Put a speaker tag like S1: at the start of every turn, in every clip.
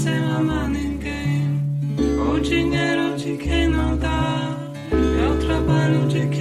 S1: Sem amar ninguém. O dinheiro de quem não dá, é o trabalho de quem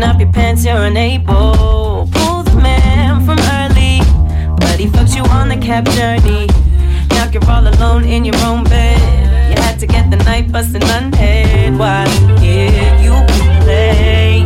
S2: Taking off your pants, you're unable. Pull the man from early, but he fucks you on the cab journey. Now you're all alone in your own bed. You had to get the night bus bustin' unpaid. Why? did you play.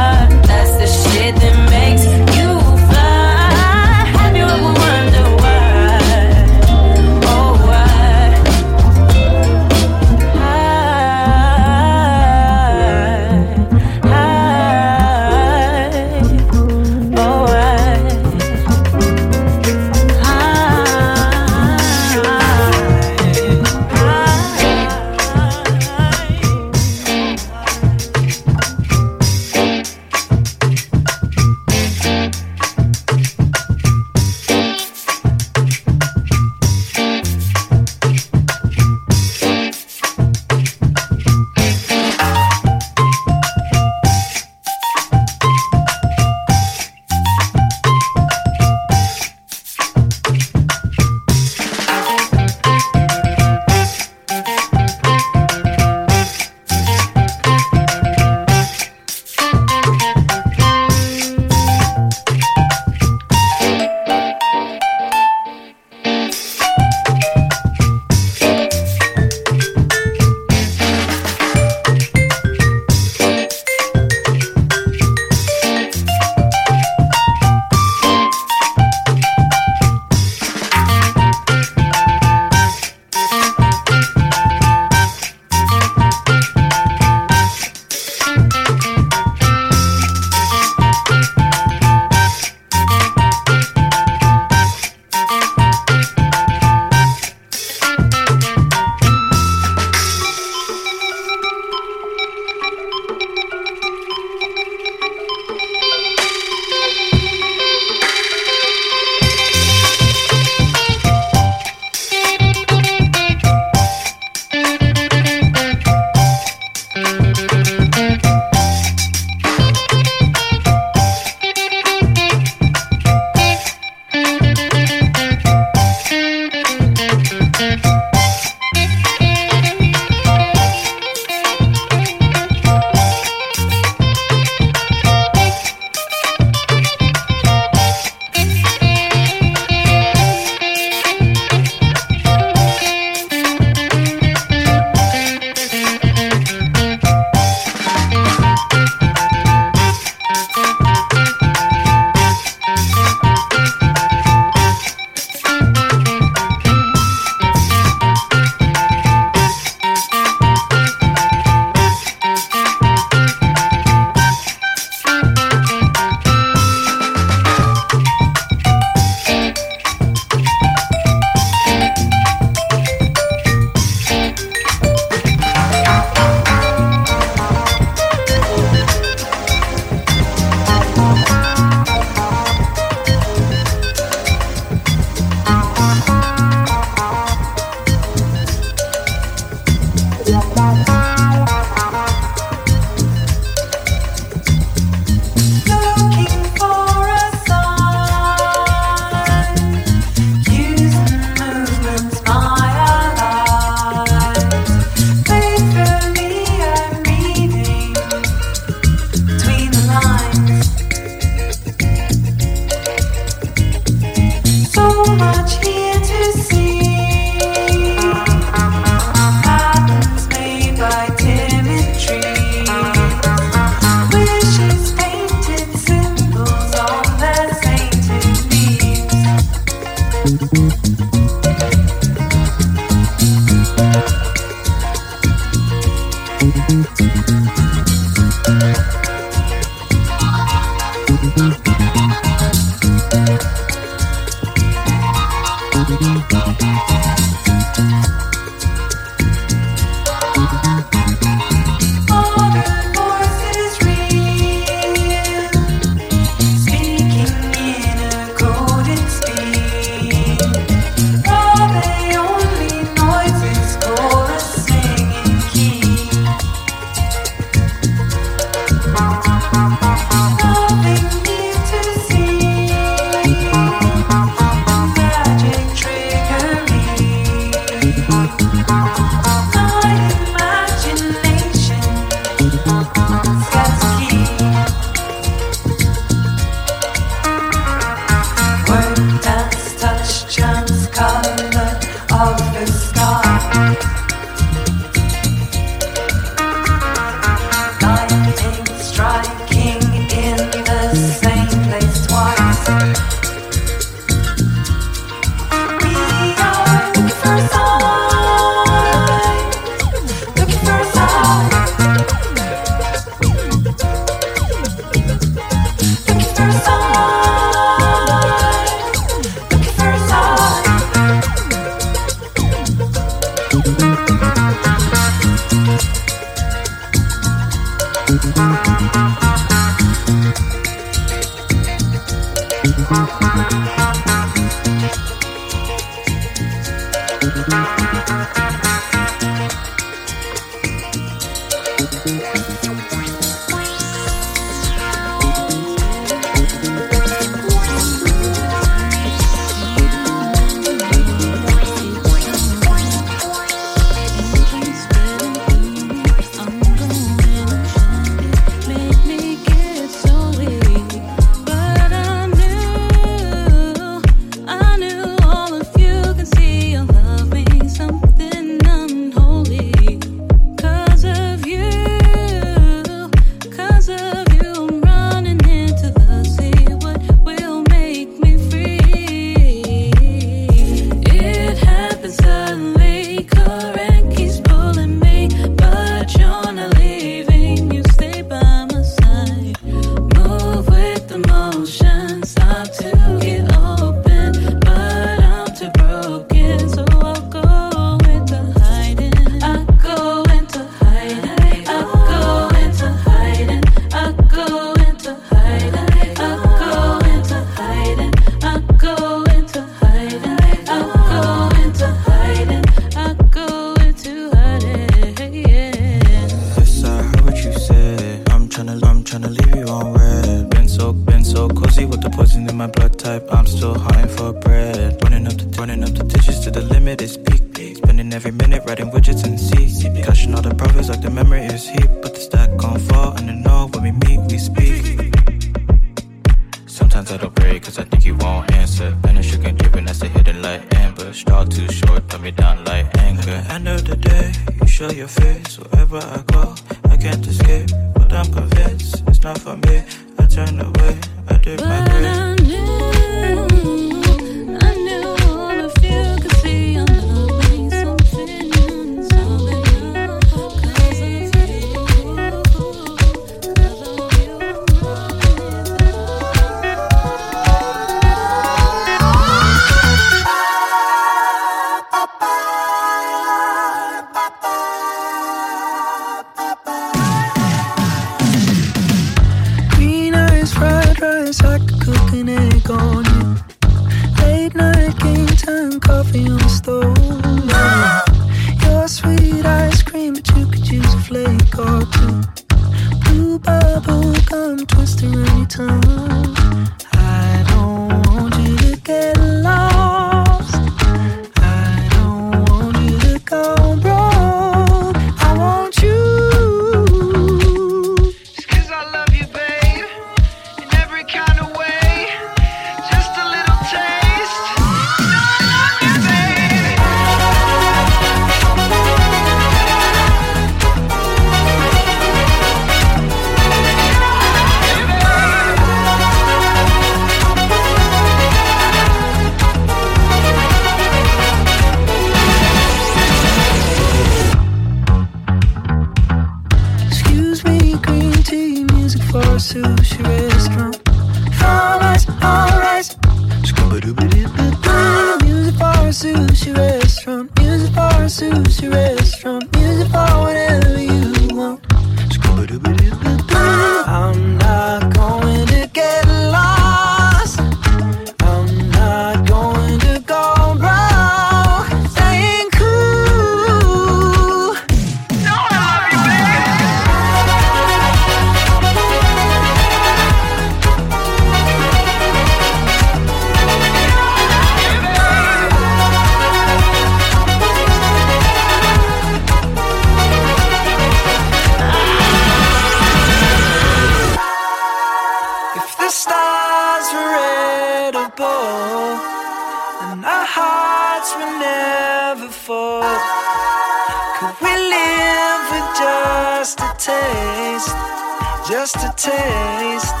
S2: Just
S3: a taste.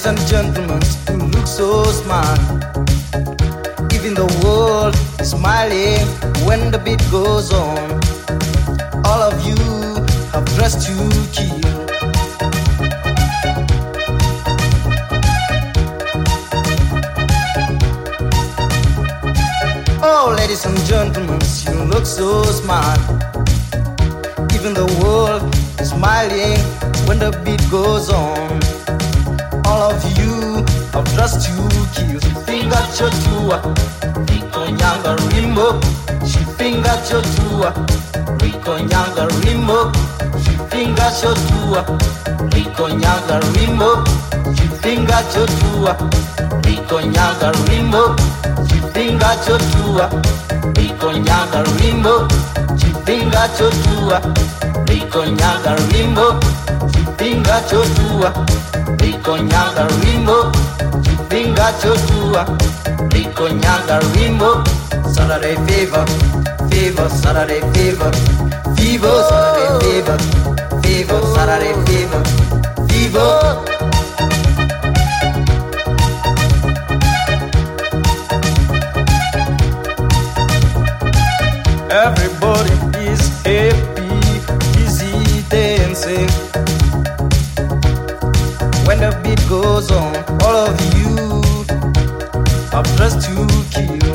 S4: Ladies and gentlemen, you look so smart. Even the world is smiling when the beat goes on. All of you have dressed to kill. Oh, ladies and gentlemen, you look so smart. Even the world is smiling when the beat goes on. of you. I'll trust you, kiss finger chochua. Rikonyanga rimo, she finger chochua. Rikonyanga que she finger Rico Nyanga Rimbo. she finger você Rikonyanga rimo, she finger chochua. Rikonyanga rimo, she finger chochua. Rikonyanga rimo, she finger chochua. Tour. Rico Nyanga Rimbo, Chipinga Chotua, Rico Nyanga Rimbo, Saturday fever, fever, Saturday fever, fever, Saturday fever, fever, Saturday fever, fever. Everybody goes on, all of you are dressed to kill.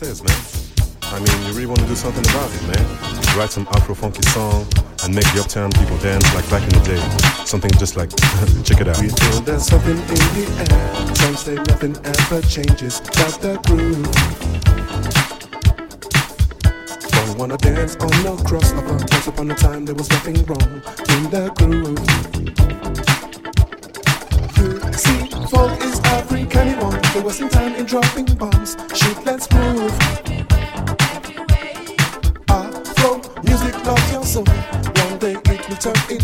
S5: says, man. I mean, you really want to do something about it, man. Write some Afro funky song and make the uptown people dance like back in the day. Something just like, check it out.
S6: We feel there's something in the air. Some say nothing ever changes but the groove. Don't wanna dance on no crossover. Once upon a time there was nothing wrong in the groove sexy. Folk is African one. They're wasting time in dropping bombs. Shit, let's move. Afro music, love your soul. One day it will turn into.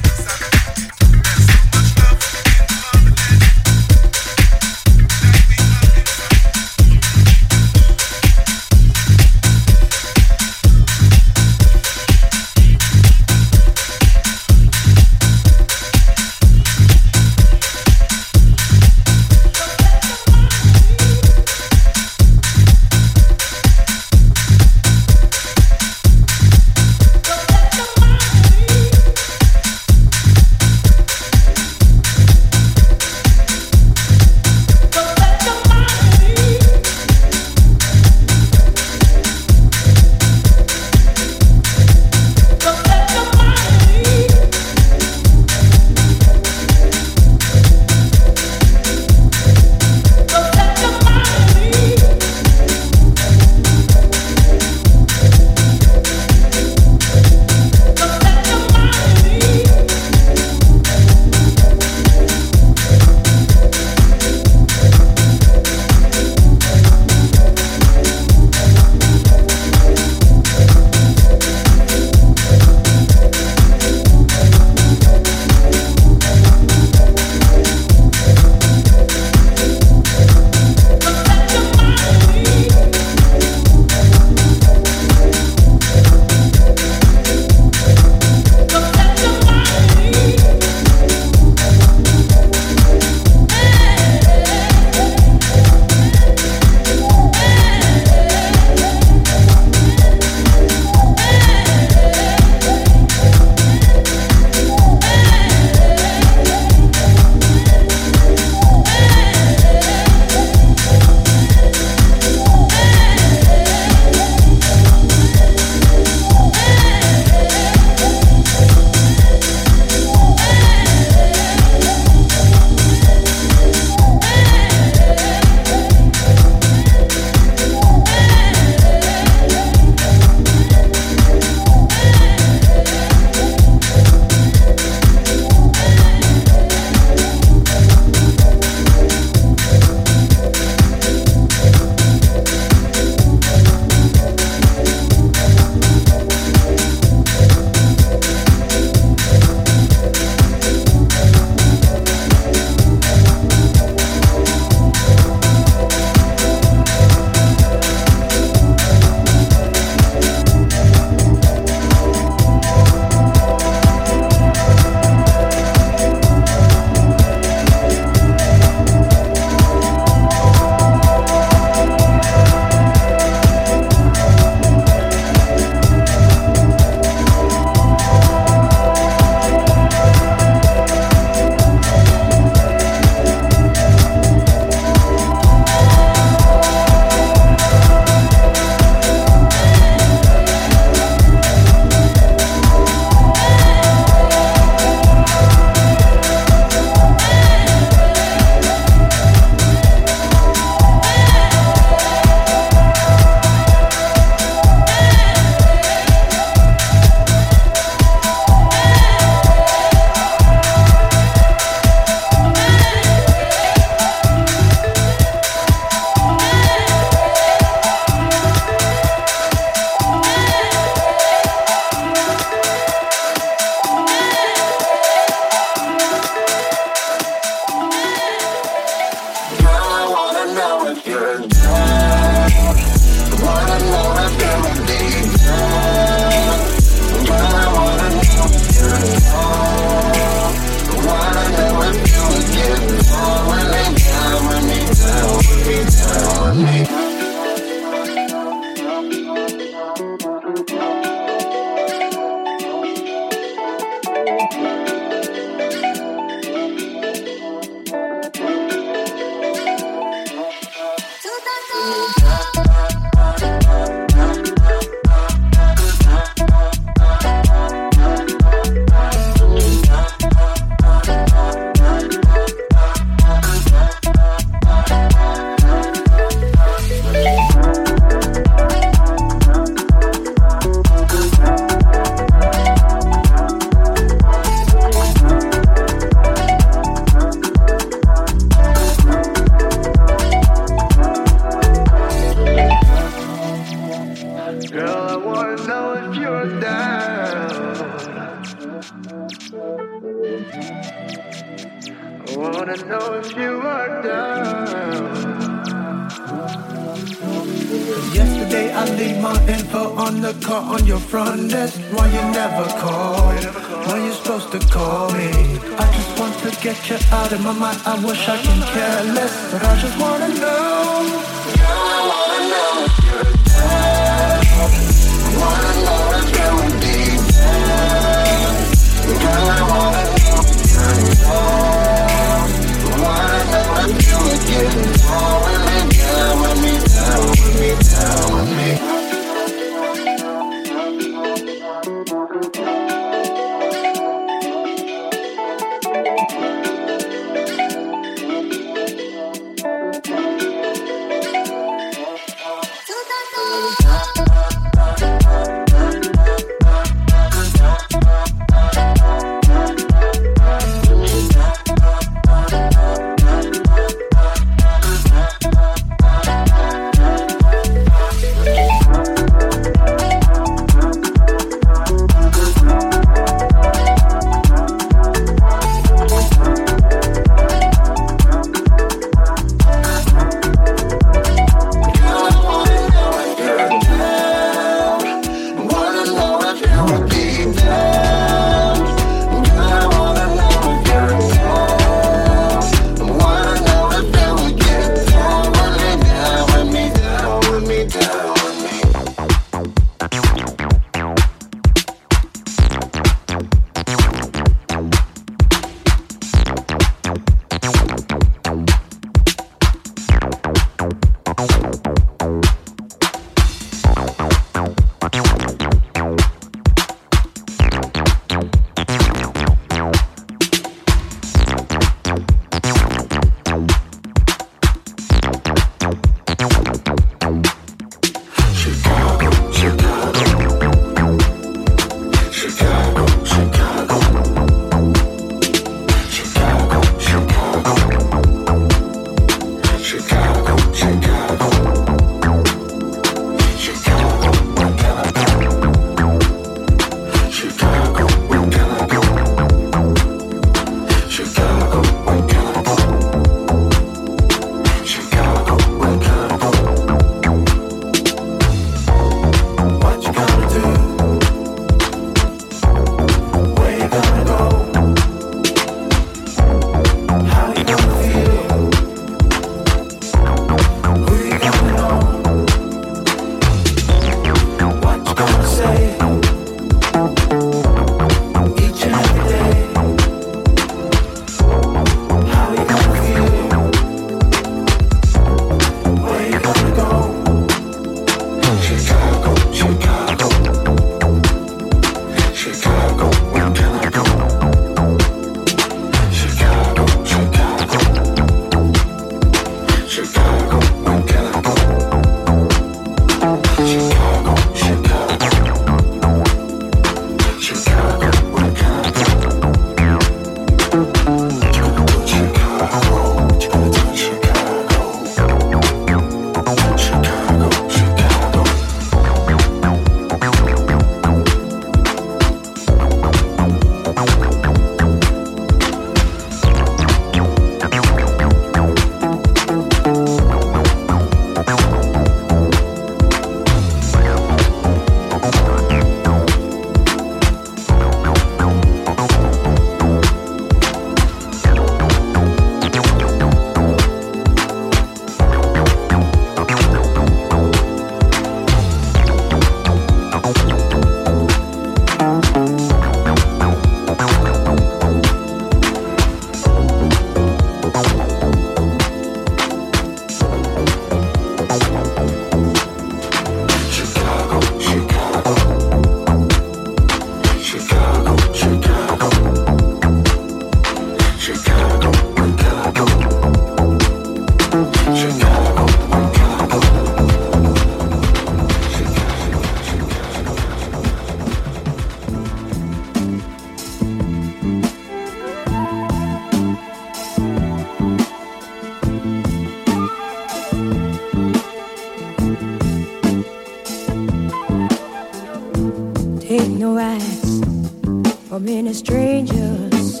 S7: many strangers.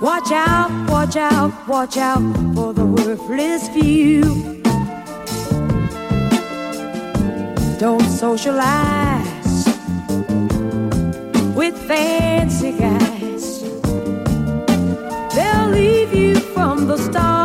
S7: Watch out, watch out, watch out for the worthless few. Don't socialize with fancy guys. They'll leave you from the start.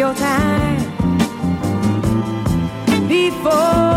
S7: your time before.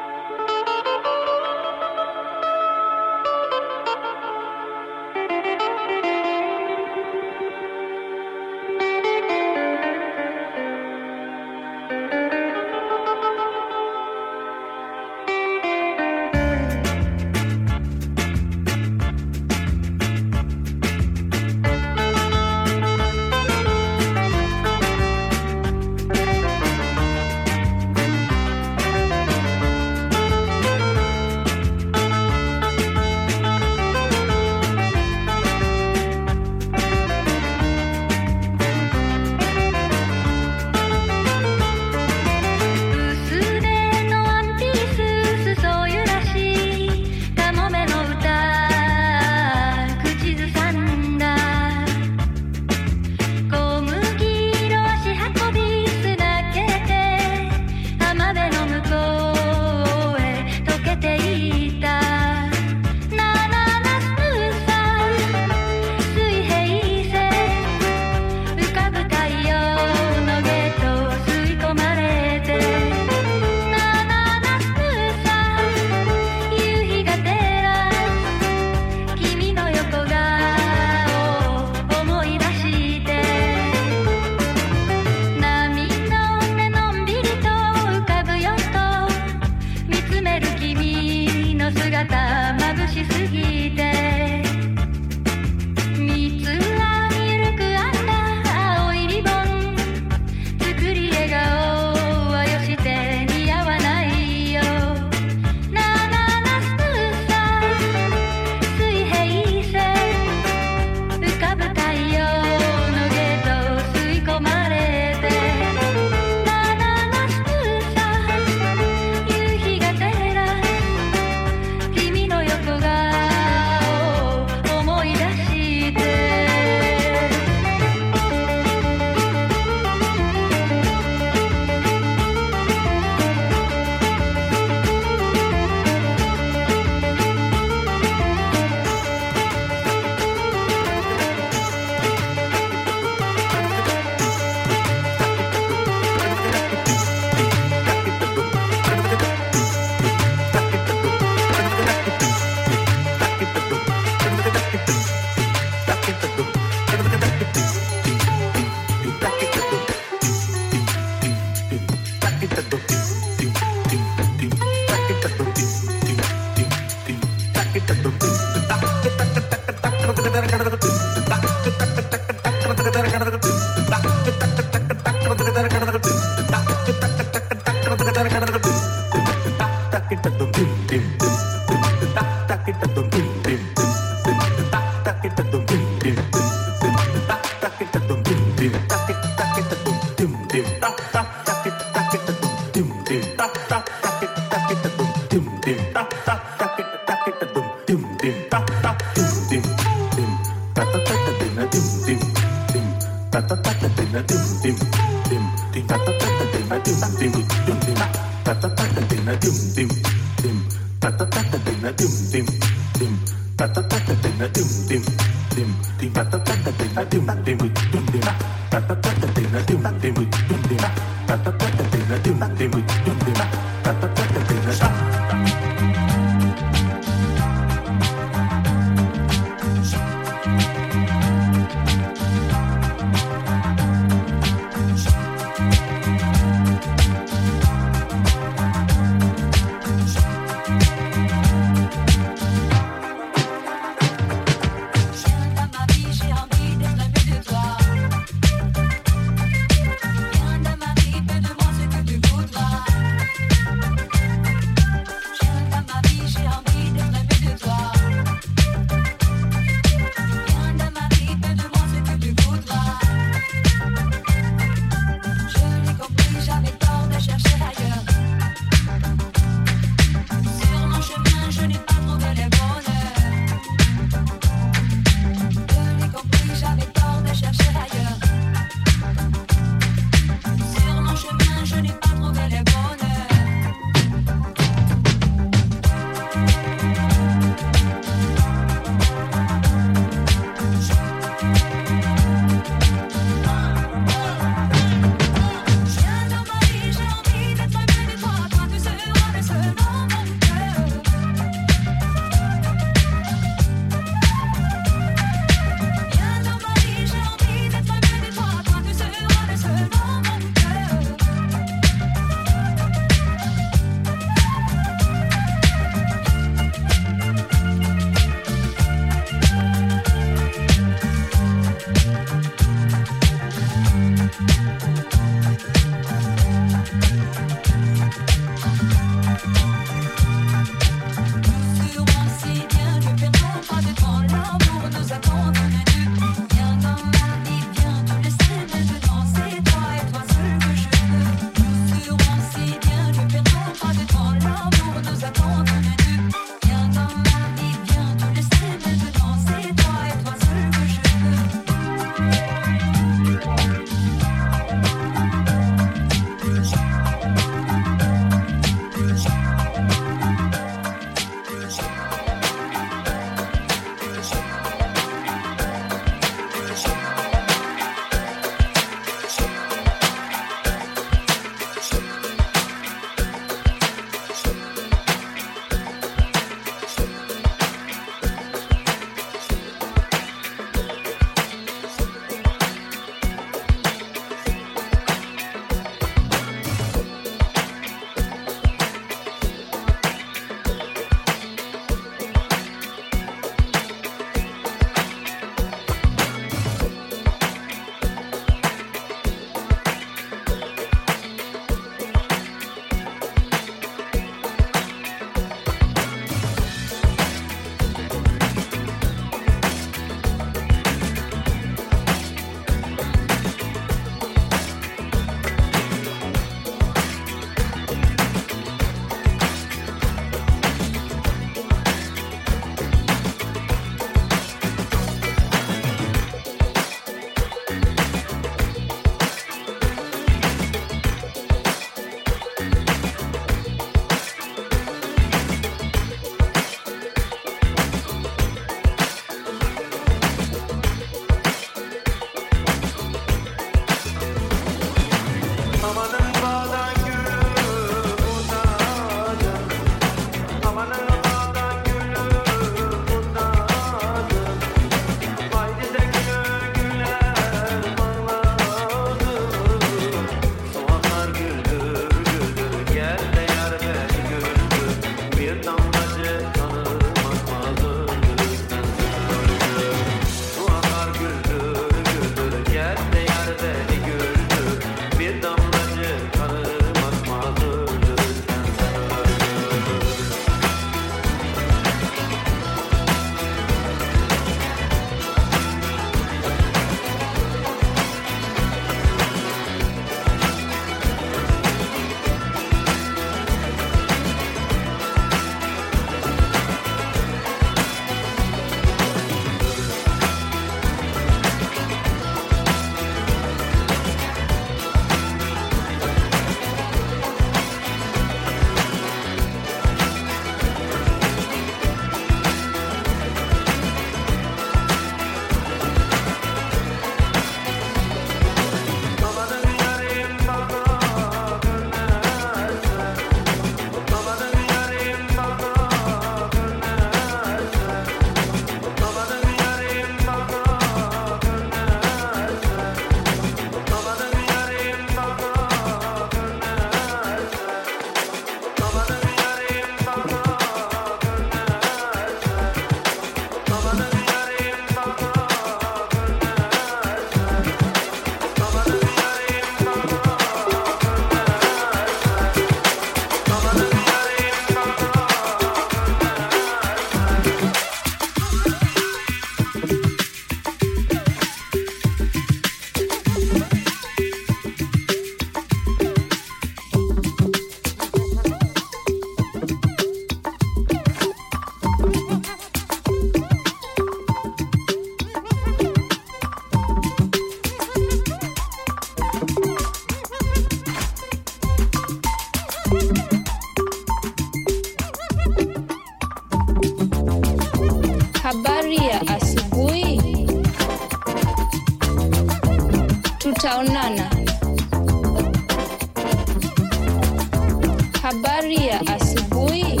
S8: Habari ya asubuhi.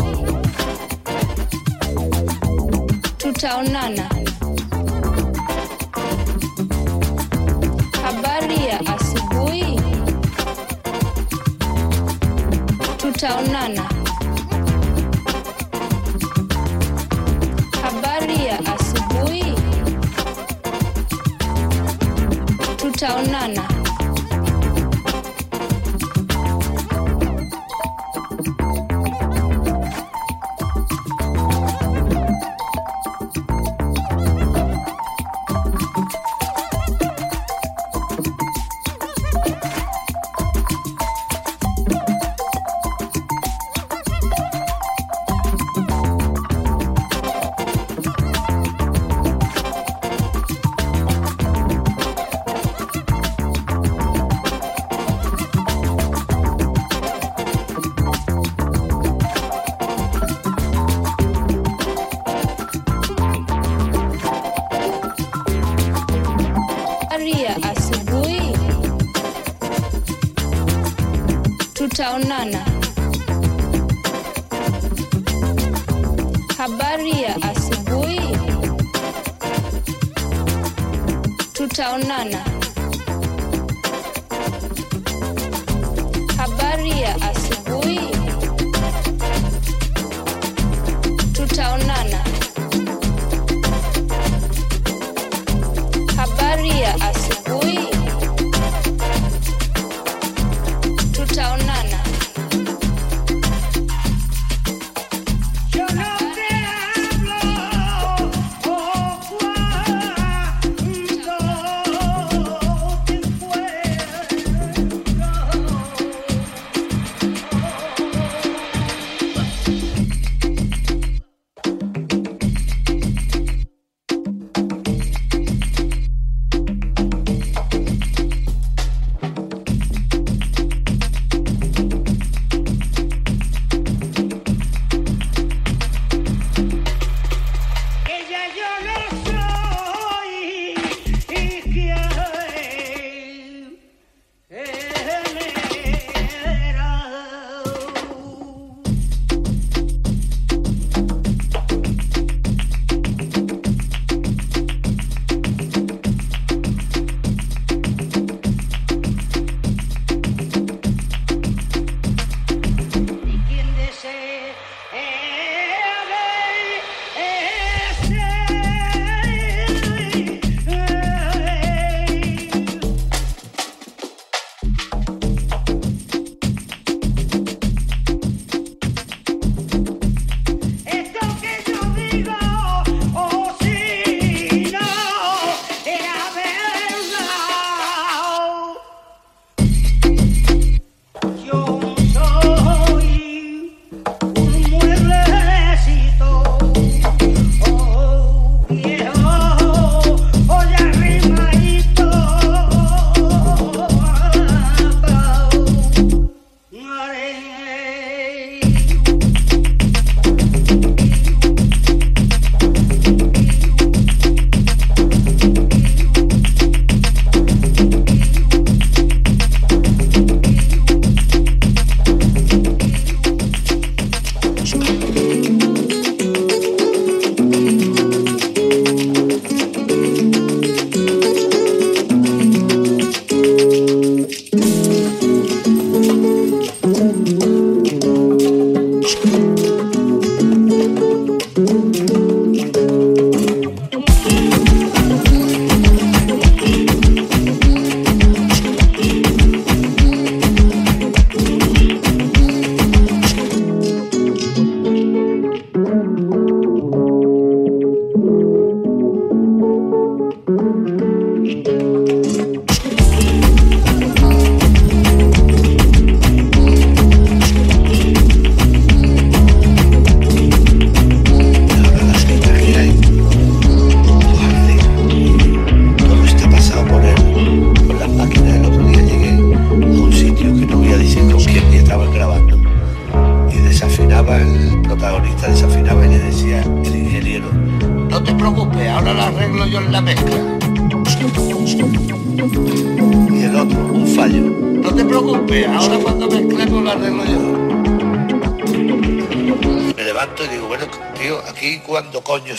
S8: Tutaonana. Habari ya asubuhi. Tutaonana. Onana. Habari ya asubuhi, tutaonana.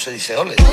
S9: Se dice ole.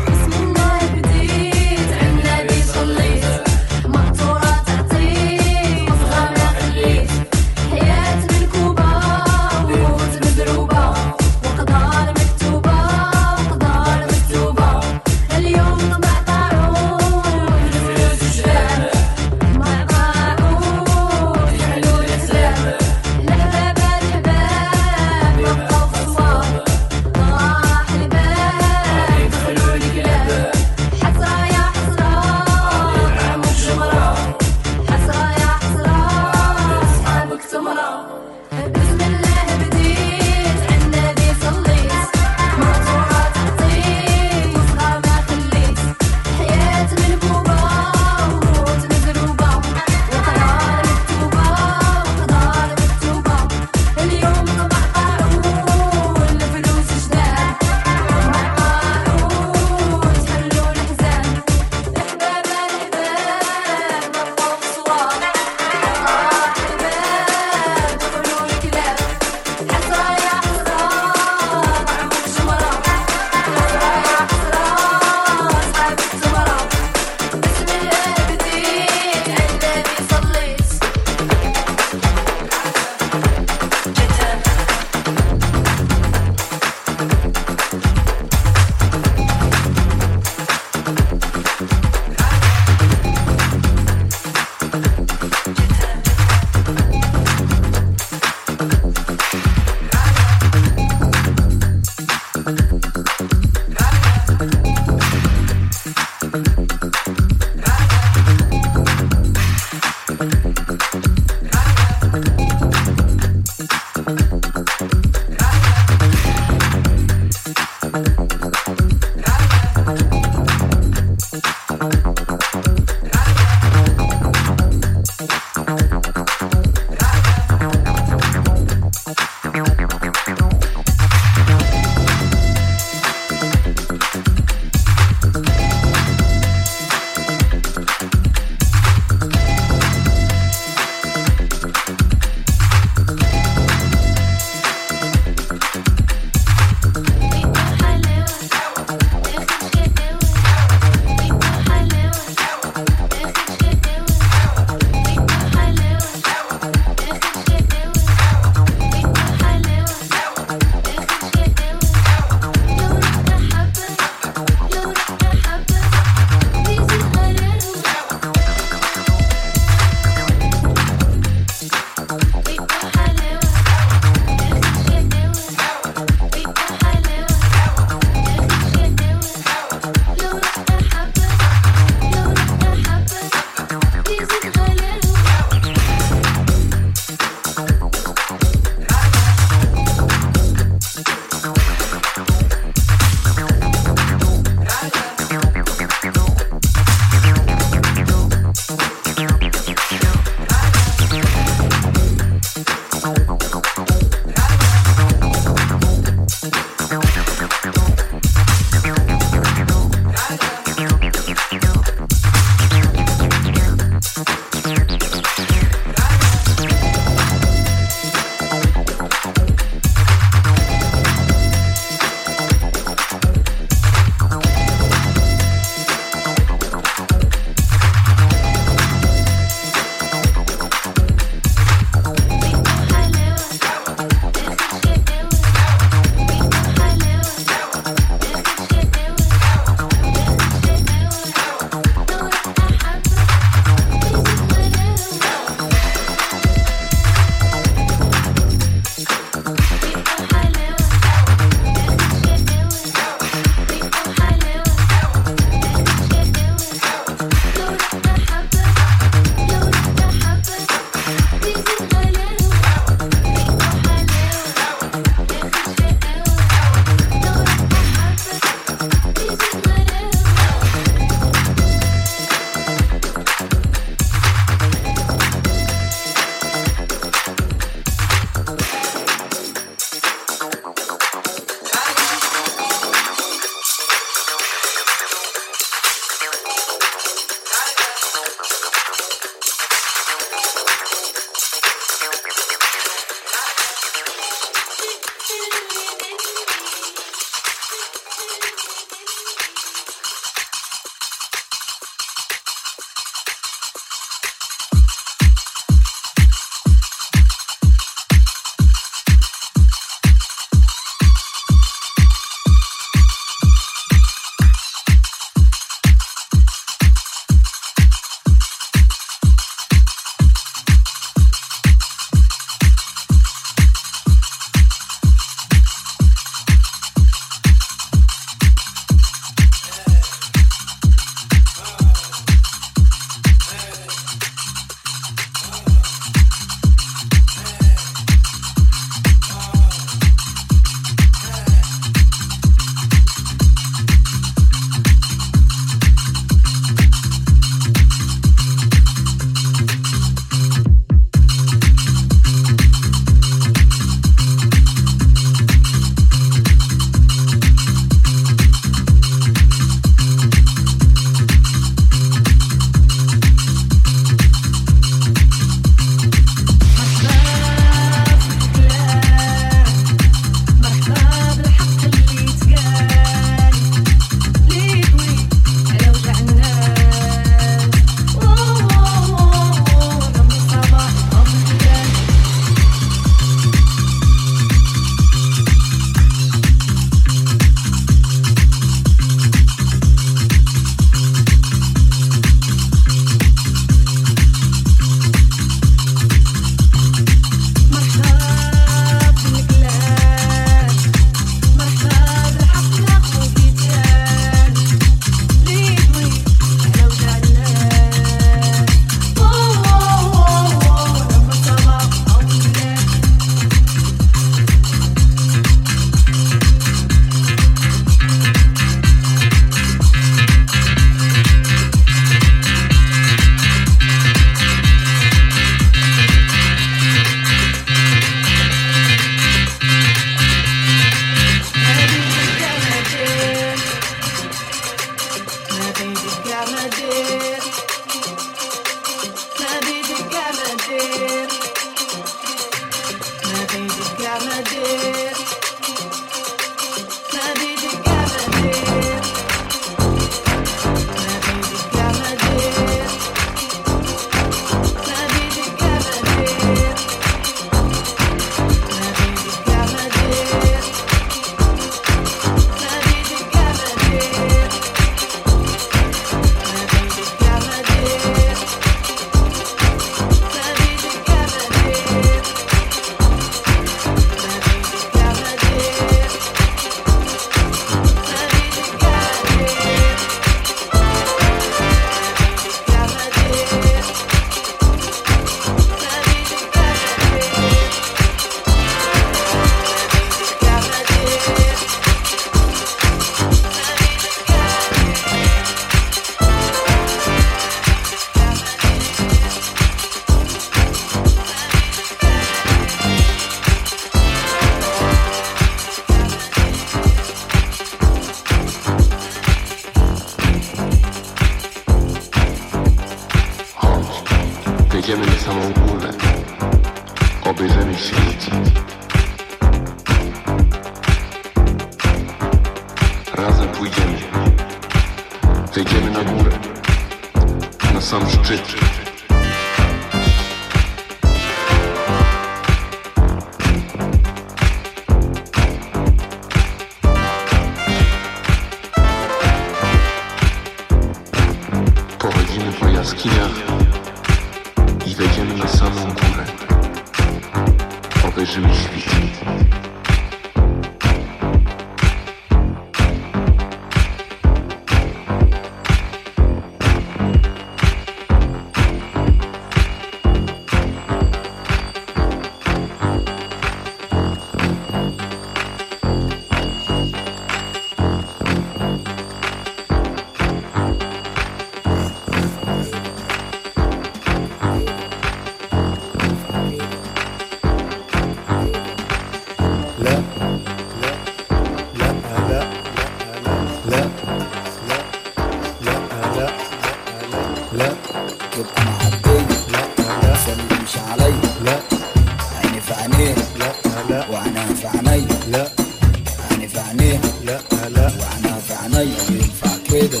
S10: كده؟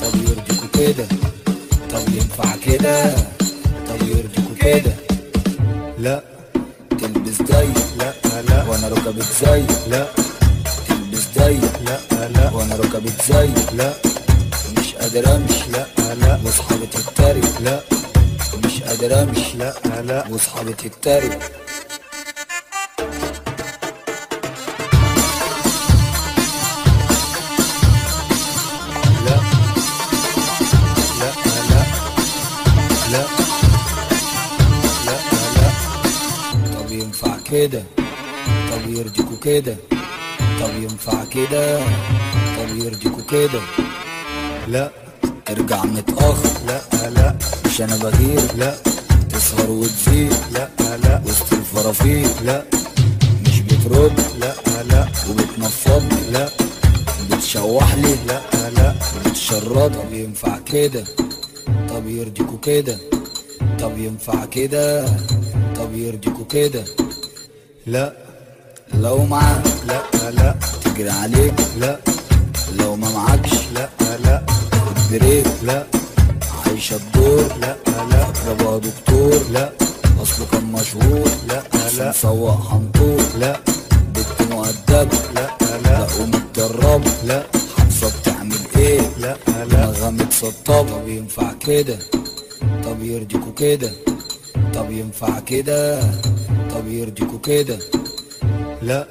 S10: طب يرضيكوا كده؟ طب ينفع كده؟ طب يرضيكوا كده؟
S11: لا.
S10: تلبس ضيق
S11: لا لا.
S10: وأنا ركبت زي.
S11: لا.
S10: تلبس ضيق
S11: لا لا.
S10: وأنا ركبت زي.
S11: لا.
S10: مش قادر امشي.
S11: لا لا.
S10: واصحابي تتريق.
S11: لا.
S10: مش قادر امشي.
S11: لا لا.
S10: واصحابي تتريق. كده. طب ينفع كده؟ طب يرضيكوا كده؟
S11: لا.
S10: ترجع متأخر؟
S11: لا لا.
S10: مش أنا بغير؟
S11: لا.
S10: تسهر وتزيد؟
S11: لا لا.
S10: وسط الفرافير؟
S11: لا.
S10: مش بترد؟
S11: لا لا.
S10: وبتنفضني
S11: لا.
S10: بتشوح لي؟
S11: لا لا.
S10: بتشرد؟ طب ينفع كده؟ طب يرضيكوا كده؟ طب ينفع كده؟ طب يرضيكوا كده؟
S11: لا.
S10: لو معاك
S11: لا لا
S10: تجري عليك
S11: لا
S10: لو ما معكش
S11: لا لا
S10: خد بريك
S11: لا
S10: عايشة الدور
S11: لا لا
S10: بابا دكتور
S11: لا
S10: اصله كان مشهور
S11: لا لا
S10: مسوق حنطور
S11: لا
S10: بنت مؤدبة
S11: لا
S10: لا
S11: لا
S10: ومتدربة
S11: لا
S10: حافظة بتعمل إيه؟
S11: لا لا
S10: دماغها متسطبة طب ينفع كده؟ طب يرضيكوا كده؟ طب ينفع كده؟ طب يرضيكوا كده؟
S11: لا.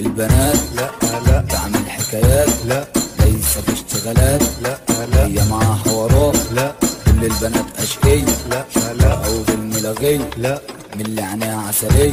S10: البنات
S11: لا. لا
S10: تعمل حكايات
S11: لا.
S10: ليس في اشتغالات
S11: لا. لا.
S10: هي معاها حوارات
S11: لا.
S10: كل البنات اشقية
S11: لا. لا.
S10: أو في الملغية
S11: لا.
S10: من اللي عينيها عسلية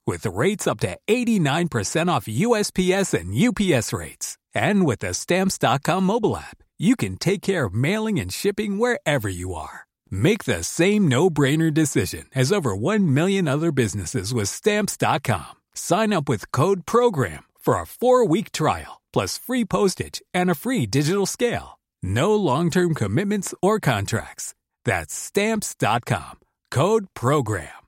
S12: with rates up to 89% off USPS and UPS rates. And with the stamps.com mobile app, you can take care of mailing and shipping wherever you are. Make the same no-brainer decision as over 1 million other businesses with stamps.com. Sign up with Code Program for a four week trial, plus free postage and a free digital scale. No long term commitments or contracts. That's stamps.com. Code Program.